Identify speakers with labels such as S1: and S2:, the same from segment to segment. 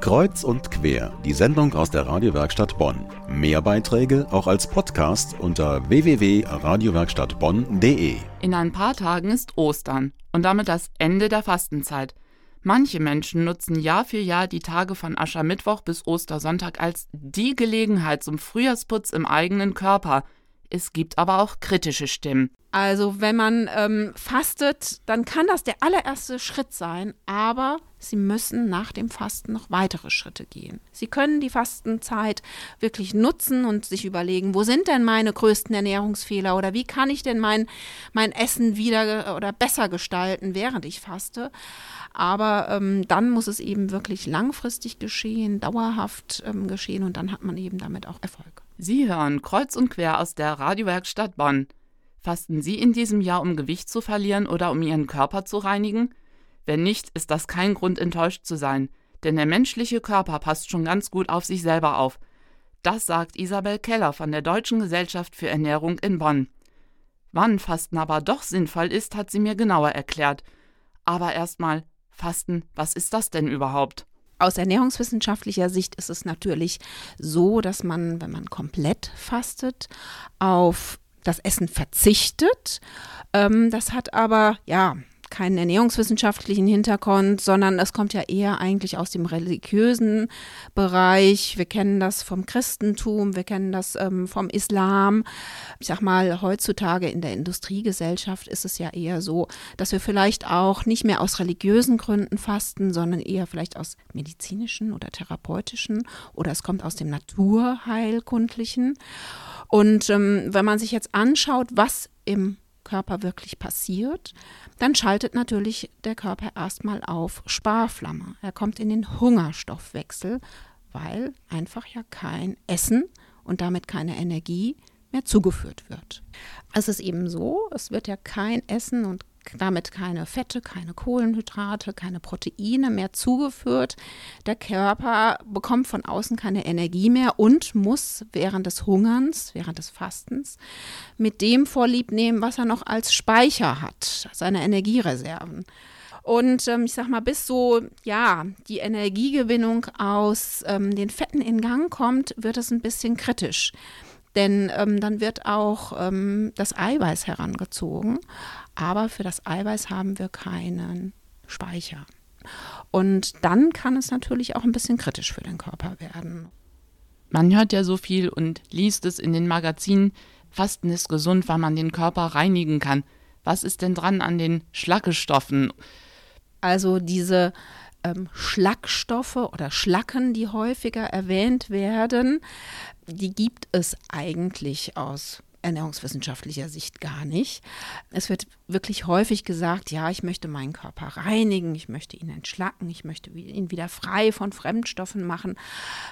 S1: Kreuz und quer, die Sendung aus der Radiowerkstatt Bonn. Mehr Beiträge auch als Podcast unter www.radiowerkstattbonn.de.
S2: In ein paar Tagen ist Ostern und damit das Ende der Fastenzeit. Manche Menschen nutzen Jahr für Jahr die Tage von Aschermittwoch bis Ostersonntag als die Gelegenheit zum Frühjahrsputz im eigenen Körper. Es gibt aber auch kritische Stimmen.
S3: Also wenn man ähm, fastet, dann kann das der allererste Schritt sein, aber Sie müssen nach dem Fasten noch weitere Schritte gehen. Sie können die Fastenzeit wirklich nutzen und sich überlegen, wo sind denn meine größten Ernährungsfehler oder wie kann ich denn mein, mein Essen wieder oder besser gestalten, während ich faste. Aber ähm, dann muss es eben wirklich langfristig geschehen, dauerhaft ähm, geschehen und dann hat man eben damit auch Erfolg.
S2: Sie hören kreuz und quer aus der Radiowerkstatt Bonn. Fasten Sie in diesem Jahr, um Gewicht zu verlieren oder um Ihren Körper zu reinigen? Wenn nicht, ist das kein Grund, enttäuscht zu sein, denn der menschliche Körper passt schon ganz gut auf sich selber auf. Das sagt Isabel Keller von der Deutschen Gesellschaft für Ernährung in Bonn. Wann Fasten aber doch sinnvoll ist, hat sie mir genauer erklärt. Aber erstmal, Fasten, was ist das denn überhaupt?
S3: Aus ernährungswissenschaftlicher Sicht ist es natürlich so, dass man, wenn man komplett fastet, auf das Essen verzichtet. Ähm, das hat aber, ja, keinen ernährungswissenschaftlichen Hintergrund, sondern es kommt ja eher eigentlich aus dem religiösen Bereich. Wir kennen das vom Christentum, wir kennen das ähm, vom Islam. Ich sag mal, heutzutage in der Industriegesellschaft ist es ja eher so, dass wir vielleicht auch nicht mehr aus religiösen Gründen fasten, sondern eher vielleicht aus medizinischen oder therapeutischen oder es kommt aus dem Naturheilkundlichen. Und ähm, wenn man sich jetzt anschaut, was im Körper wirklich passiert, dann schaltet natürlich der Körper erstmal auf Sparflamme. Er kommt in den Hungerstoffwechsel, weil einfach ja kein Essen und damit keine Energie mehr zugeführt wird. Es ist eben so, es wird ja kein Essen und damit keine Fette, keine Kohlenhydrate, keine Proteine mehr zugeführt. Der Körper bekommt von außen keine Energie mehr und muss während des Hungerns, während des Fastens, mit dem Vorlieb nehmen, was er noch als Speicher hat, seine Energiereserven. Und ähm, ich sag mal, bis so, ja, die Energiegewinnung aus ähm, den Fetten in Gang kommt, wird es ein bisschen kritisch. Denn ähm, dann wird auch ähm, das Eiweiß herangezogen, aber für das Eiweiß haben wir keinen Speicher. Und dann kann es natürlich auch ein bisschen kritisch für den Körper werden.
S2: Man hört ja so viel und liest es in den Magazinen, Fasten ist gesund, weil man den Körper reinigen kann. Was ist denn dran an den Schlackestoffen?
S3: Also diese ähm, Schlackstoffe oder Schlacken, die häufiger erwähnt werden, die gibt es eigentlich aus ernährungswissenschaftlicher Sicht gar nicht. Es wird wirklich häufig gesagt, ja, ich möchte meinen Körper reinigen, ich möchte ihn entschlacken, ich möchte ihn wieder frei von Fremdstoffen machen.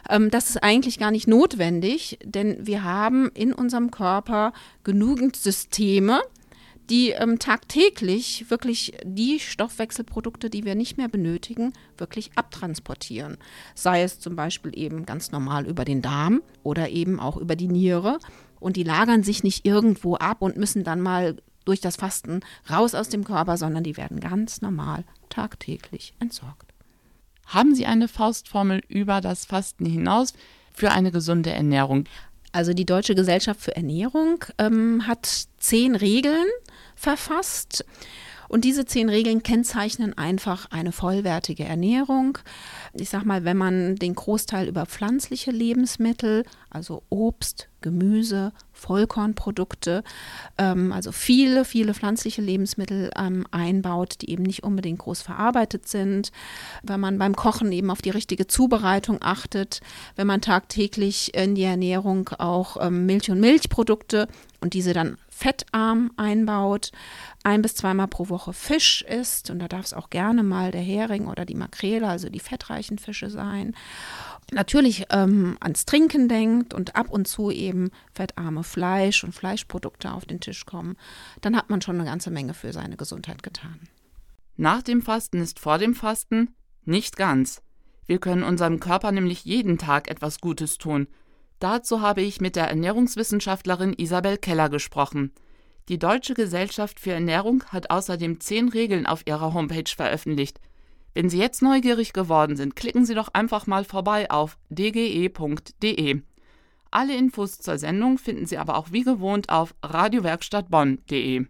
S3: Ähm, das ist eigentlich gar nicht notwendig, denn wir haben in unserem Körper genügend Systeme, die ähm, tagtäglich wirklich die Stoffwechselprodukte, die wir nicht mehr benötigen, wirklich abtransportieren. Sei es zum Beispiel eben ganz normal über den Darm oder eben auch über die Niere. Und die lagern sich nicht irgendwo ab und müssen dann mal durch das Fasten raus aus dem Körper, sondern die werden ganz normal tagtäglich entsorgt.
S2: Haben Sie eine Faustformel über das Fasten hinaus für eine gesunde Ernährung?
S3: Also die Deutsche Gesellschaft für Ernährung ähm, hat zehn Regeln verfasst. Und diese zehn Regeln kennzeichnen einfach eine vollwertige Ernährung. Ich sage mal, wenn man den Großteil über pflanzliche Lebensmittel, also Obst, Gemüse, Vollkornprodukte, ähm, also viele, viele pflanzliche Lebensmittel ähm, einbaut, die eben nicht unbedingt groß verarbeitet sind, wenn man beim Kochen eben auf die richtige Zubereitung achtet, wenn man tagtäglich in die Ernährung auch ähm, Milch und Milchprodukte und diese dann fettarm einbaut, ein bis zweimal pro Woche Fisch isst und da darf es auch gerne mal der Hering oder die Makrele, also die fettreichen Fische sein. Natürlich ähm, ans Trinken denkt und ab und zu eben fettarme Fleisch und Fleischprodukte auf den Tisch kommen, dann hat man schon eine ganze Menge für seine Gesundheit getan.
S2: Nach dem Fasten ist vor dem Fasten nicht ganz. Wir können unserem Körper nämlich jeden Tag etwas Gutes tun – Dazu habe ich mit der Ernährungswissenschaftlerin Isabel Keller gesprochen. Die Deutsche Gesellschaft für Ernährung hat außerdem zehn Regeln auf ihrer Homepage veröffentlicht. Wenn Sie jetzt neugierig geworden sind, klicken Sie doch einfach mal vorbei auf dge.de. Alle Infos zur Sendung finden Sie aber auch wie gewohnt auf radiowerkstattbonn.de.